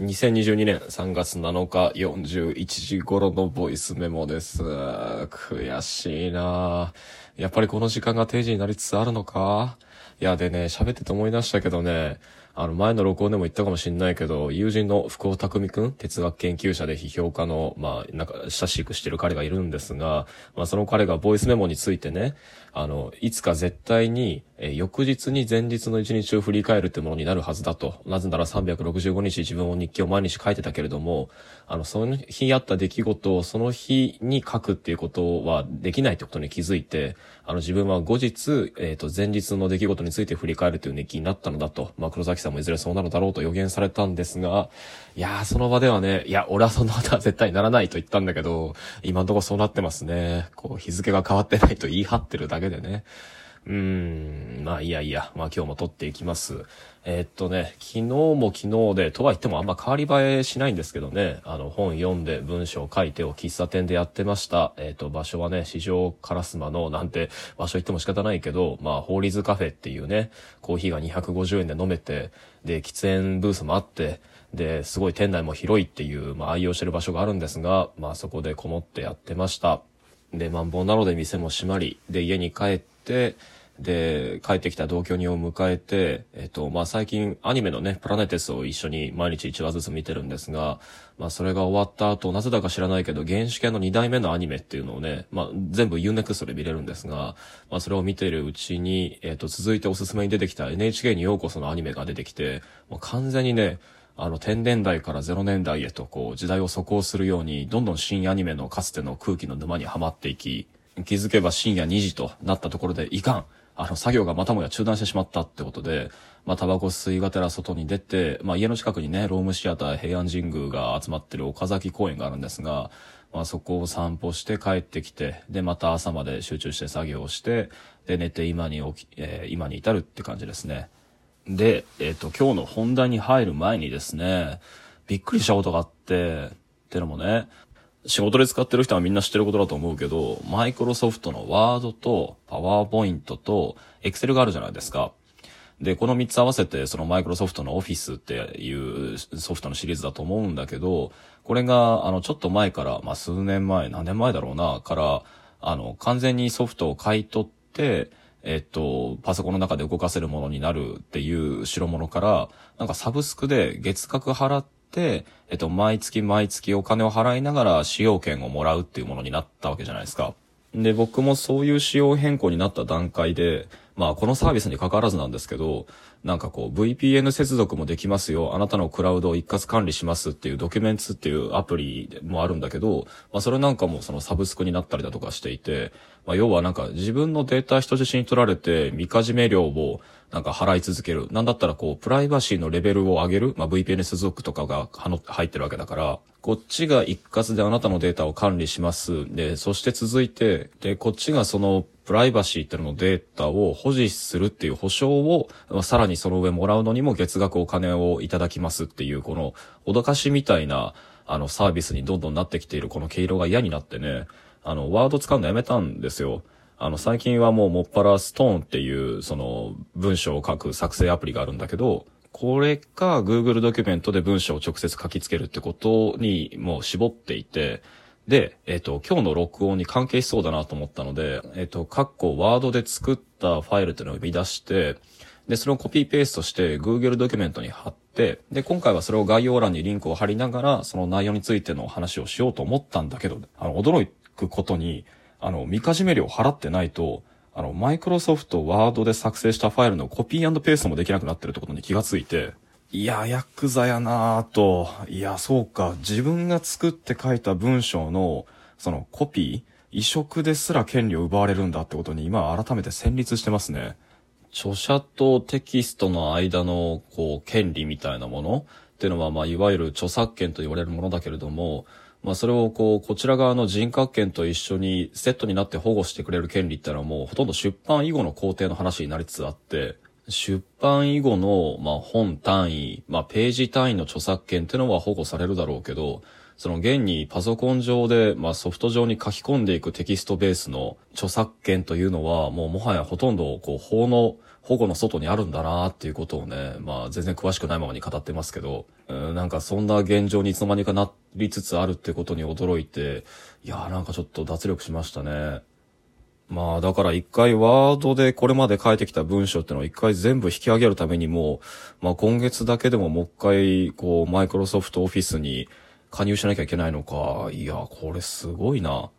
2022年3月7日41時頃のボイスメモです。悔しいな。やっぱりこの時間が定時になりつつあるのか？いや、でね、喋ってて思い出したけどね、あの前の録音でも言ったかもしんないけど、友人の福尾匠くん、哲学研究者で批評家の、まあ、なんか、親しくしてる彼がいるんですが、まあ、その彼がボイスメモについてね、あの、いつか絶対に、え翌日に前日の一日を振り返るってものになるはずだと。なぜなら365日自分を日記を毎日書いてたけれども、あの、その日あった出来事をその日に書くっていうことはできないってことに気づいて、あの、自分は後日、えっ、と、前日の出来事について振り返るという日記になったのだと。まあ、黒崎さんもいずれそうなるだろうと予言されたんですが、いやー、その場ではね、いや、俺はそんなことは絶対ならないと言ったんだけど、今んとこそうなってますね。こう、日付が変わってないと言い張ってるだけでね。うーん、まあいやいや、まあ今日も撮っていきます。えーっとね、昨日も昨日で、とは言ってもあんま変わり映えしないんですけどね、あの本読んで文章書いてを喫茶店でやってました。えーっと、場所はね、市場烏丸のなんて場所行っても仕方ないけど、まあ、ホーリーズカフェっていうね、コーヒーが250円で飲めて、で、喫煙ブースもあって、で、すごい店内も広いっていう、まあ愛用してる場所があるんですが、まあそこでこもってやってました。で、マンボウなので店も閉まり、で、家に帰って、で、帰ってきた同居人を迎えて、えっと、まあ、最近アニメのね、プラネテスを一緒に毎日1話ずつ見てるんですが、まあ、それが終わった後、なぜだか知らないけど、原始系の2代目のアニメっていうのをね、まあ、全部 UNEXT で見れるんですが、まあ、それを見ているうちに、えっと、続いておすすめに出てきた NHK にようこそのアニメが出てきて、もう完全にね、あの、10年代から0年代へとこう、時代を速攻するように、どんどん新アニメのかつての空気の沼にはまっていき、気づけば深夜2時となったところで、いかんあの、作業がまたもや中断してしまったってことで、まあ、タバコ吸いがてら外に出て、まあ、家の近くにね、ロームシアター平安神宮が集まってる岡崎公園があるんですが、まあ、そこを散歩して帰ってきて、で、また朝まで集中して作業をして、で、寝て今に起き、えー今に至るって感じですね。で、えっ、と、今日の本題に入る前にですね、びっくりしたことがあって、ってのもね、仕事で使ってる人はみんな知ってることだと思うけど、マイクロソフトのワードとパワーポイントとエクセルがあるじゃないですか。で、この3つ合わせて、そのマイクロソフトのオフィスっていうソフトのシリーズだと思うんだけど、これが、あの、ちょっと前から、まあ、数年前、何年前だろうな、から、あの、完全にソフトを買い取って、えっと、パソコンの中で動かせるものになるっていう代物から、なんかサブスクで月額払っ、えっと、毎月毎月お金を払いながら使用権をもらうっていうものになったわけじゃないですか。で、僕もそういう仕様変更になった段階で、まあこのサービスに関わらずなんですけど、なんかこう VPN 接続もできますよ。あなたのクラウドを一括管理しますっていうドキュメンツっていうアプリもあるんだけど、まあそれなんかもそのサブスクになったりだとかしていて、まあ要はなんか自分のデータ人質に取られて見かじめ料をなんか払い続ける。なんだったらこうプライバシーのレベルを上げる。まあ VPN 接続とかが入ってるわけだから、こっちが一括であなたのデータを管理します。で、そして続いて、で、こっちがそのプライバシーっていうののデータを保持するっていう保証を、さらにその上もらうのにも月額お金をいただきますっていう、この脅かしみたいな、あの、サービスにどんどんなってきているこの毛色が嫌になってね、あの、ワード使うのやめたんですよ。あの、最近はもうもっぱらストーンっていう、その、文章を書く作成アプリがあるんだけど、これか Google ドキュメントで文章を直接書きつけるってことにもう絞っていて、で、えっ、と、今日の録音に関係しそうだなと思ったので、えっ、と、カッコワードで作ったファイルっていうのを生み出して、で、それをコピーペーストして Google ドキュメントに貼って、で、今回はそれを概要欄にリンクを貼りながら、その内容についての話をしようと思ったんだけど、あの、驚くことに、あの、見かじめ料払ってないと、あの、マイクロソフトワードで作成したファイルのコピーペーストもできなくなってるってことに気がついて、いや、ヤクザやなぁと、いや、そうか、自分が作って書いた文章の、そのコピー、移植ですら権利を奪われるんだってことに今改めて戦慄してますね。著者とテキストの間の、こう、権利みたいなものっていうのは、まあ、いわゆる著作権と言われるものだけれども、まあ、それをこう、こちら側の人格権と一緒にセットになって保護してくれる権利ってのはもうほとんど出版以後の工程の話になりつつあって、出版以後の、まあ、本単位、まあ、ページ単位の著作権っていうのは保護されるだろうけど、その現にパソコン上で、まあ、ソフト上に書き込んでいくテキストベースの著作権というのは、もうもはやほとんど、こう、法の保護の外にあるんだなっていうことをね、まあ全然詳しくないままに語ってますけど、うんなんかそんな現状にいつの間にかなりつつあるってことに驚いて、いやーなんかちょっと脱力しましたね。まあだから一回ワードでこれまで書いてきた文章ってのを一回全部引き上げるためにも、まあ今月だけでももう一回こうマイクロソフトオフィスに加入しなきゃいけないのか。いや、これすごいな。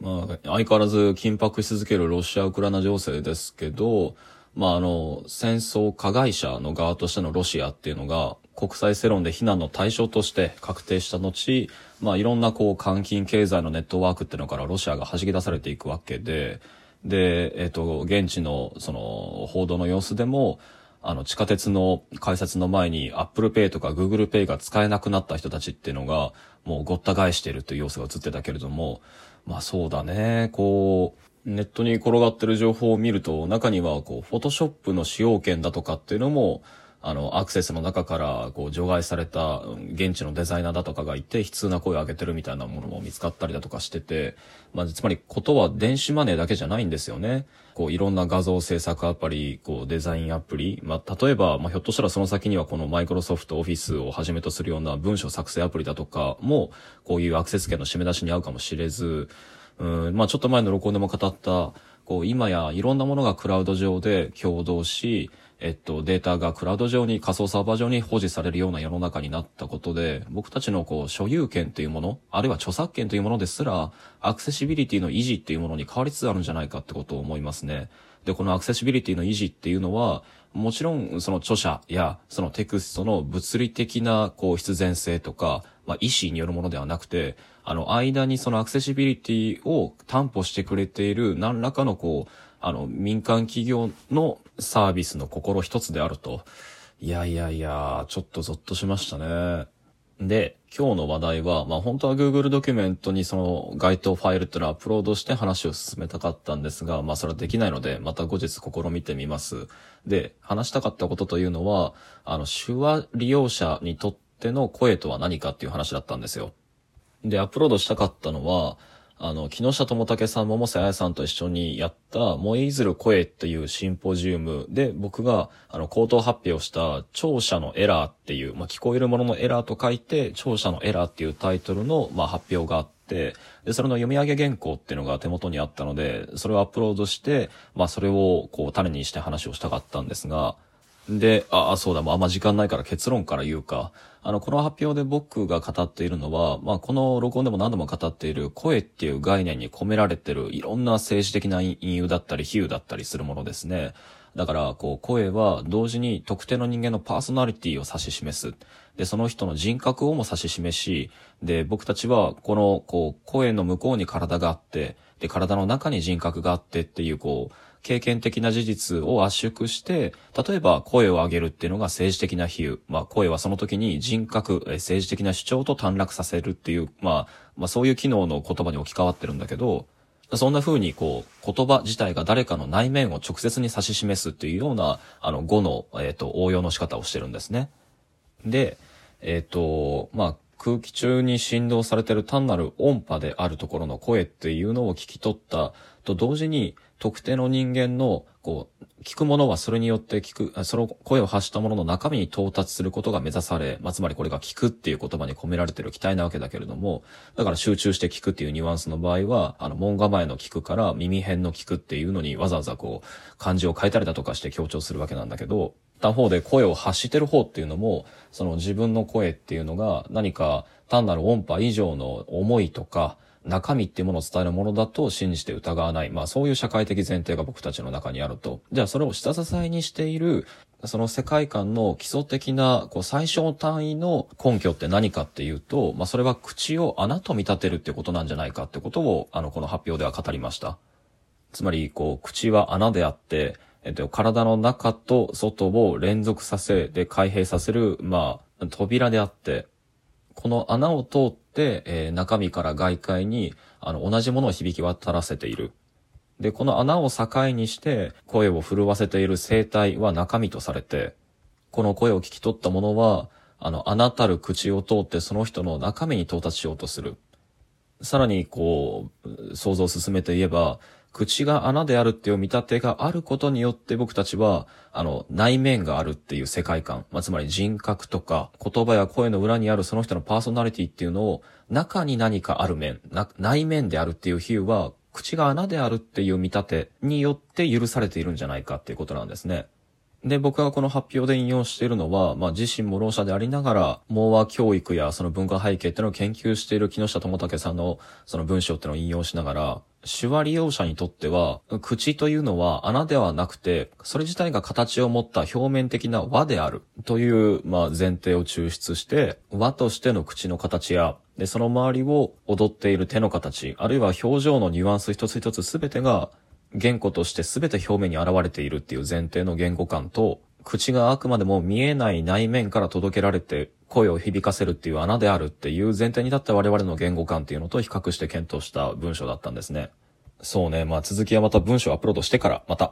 まあ相変わらず緊迫し続けるロシア・ウクライナ情勢ですけど、まああの、戦争加害者の側としてのロシアっていうのが国際世論で非難の対象として確定した後、まあいろんなこう換金経済のネットワークっていうのからロシアが弾き出されていくわけで、で、えっ、と、現地のその報道の様子でも、あの、地下鉄の改札の前に Apple Pay とか Google Pay が使えなくなった人たちっていうのが、もうごった返しているという様子が映ってたけれども、まあそうだね、こう、ネットに転がってる情報を見ると、中にはこう、フォトショップの使用権だとかっていうのも、あの、アクセスの中から、こう、除外された現地のデザイナーだとかがいて、悲痛な声を上げてるみたいなものも見つかったりだとかしてて、まあ、つまり、ことは電子マネーだけじゃないんですよね。こう、いろんな画像制作アプリ、こう、デザインアプリ、まあ、例えば、まあ、ひょっとしたらその先にはこのマイクロソフトオフィスをはじめとするような文章作成アプリだとかも、こういうアクセス権の締め出しに合うかもしれず、うん、まあ、ちょっと前の録音でも語った、こう、今やいろんなものがクラウド上で共同し、えっと、データがクラウド上に、仮想サーバー上に保持されるような世の中になったことで、僕たちのこう、所有権というもの、あるいは著作権というものですら、アクセシビリティの維持っていうものに変わりつつあるんじゃないかってことを思いますね。で、このアクセシビリティの維持っていうのは、もちろん、その著者や、そのテクストの物理的な、こう、必然性とか、まあ、意思によるものではなくて、あの、間にそのアクセシビリティを担保してくれている何らかのこう、あの、民間企業のサービスの心一つであると。いやいやいや、ちょっとゾッとしましたね。で、今日の話題は、まあ本当は Google ドキュメントにその該当ファイルっていうのをアップロードして話を進めたかったんですが、まあそれはできないので、また後日試みてみます。で、話したかったことというのは、あの、手話利用者にとっての声とは何かっていう話だったんですよ。で、アップロードしたかったのは、あの、木下智武さん、桃瀬彩さんと一緒にやった、燃えいずる声っていうシンポジウムで、僕が、あの、口頭発表した、聴者のエラーっていう、まあ、聞こえるもののエラーと書いて、聴者のエラーっていうタイトルの、まあ、発表があって、で、それの読み上げ原稿っていうのが手元にあったので、それをアップロードして、まあ、それを、こう、種にして話をしたかったんですが、で、あ、あそうだ、もうあんま時間ないから結論から言うか。あの、この発表で僕が語っているのは、まあ、この録音でも何度も語っている声っていう概念に込められてるいろんな政治的な隠喩だったり比喩だったりするものですね。だから、こう、声は同時に特定の人間のパーソナリティを指し示す。で、その人の人格をも指し示し、で、僕たちは、この、こう、声の向こうに体があって、で、体の中に人格があってっていう、こう、経験的な事実を圧縮して、例えば声を上げるっていうのが政治的な比喩。まあ声はその時に人格、政治的な主張と短絡させるっていう、まあ、まあそういう機能の言葉に置き換わってるんだけど、そんな風にこう、言葉自体が誰かの内面を直接に指し示すっていうような、あの語の、えっ、ー、と、応用の仕方をしてるんですね。で、えっ、ー、と、まあ、空気中に振動されてる単なる音波であるところの声っていうのを聞き取ったと同時に、特定の人間の、こう、聞くものはそれによって聞く、その声を発したものの中身に到達することが目指され、まあ、つまりこれが聞くっていう言葉に込められている期待なわけだけれども、だから集中して聞くっていうニュアンスの場合は、あの、門構えの聞くから耳辺の聞くっていうのにわざわざこう、漢字を変えたりだとかして強調するわけなんだけど、他方で声を発してる方っていうのも、その自分の声っていうのが何か単なる音波以上の思いとか、中身っていうものを伝えるものだと信じて疑わない。まあそういう社会的前提が僕たちの中にあると。じゃあそれを下支えにしている、その世界観の基礎的な、こう最小単位の根拠って何かっていうと、まあそれは口を穴と見立てるってことなんじゃないかってことを、あの、この発表では語りました。つまり、こう、口は穴であって、えっと、体の中と外を連続させ、で、開閉させる、まあ、扉であって、この穴を通って、えー、中身から外界に、あの、同じものを響き渡らせている。で、この穴を境にして、声を震わせている声帯は中身とされて、この声を聞き取ったものは、あの、穴たる口を通ってその人の中身に到達しようとする。さらに、こう、想像を進めて言えば、口が穴であるっていう見立てがあることによって僕たちは、あの、内面があるっていう世界観、まあ、つまり人格とか、言葉や声の裏にあるその人のパーソナリティっていうのを、中に何かある面、な内面であるっていう比喩は、口が穴であるっていう見立てによって許されているんじゃないかっていうことなんですね。で、僕がこの発表で引用しているのは、まあ、自身もろう者でありながら、盲和教育やその文化背景っていうのを研究している木下智武さんのその文章っていうのを引用しながら、手話利用者にとっては、口というのは穴ではなくて、それ自体が形を持った表面的な輪であるという、まあ、前提を抽出して、輪としての口の形や、で、その周りを踊っている手の形、あるいは表情のニュアンス一つ一つすべてが、言語として全て表面に現れているっていう前提の言語感と、口があくまでも見えない内面から届けられて声を響かせるっていう穴であるっていう前提に立った我々の言語感っていうのと比較して検討した文章だったんですね。そうね。まあ続きはまた文章をアップロードしてからまた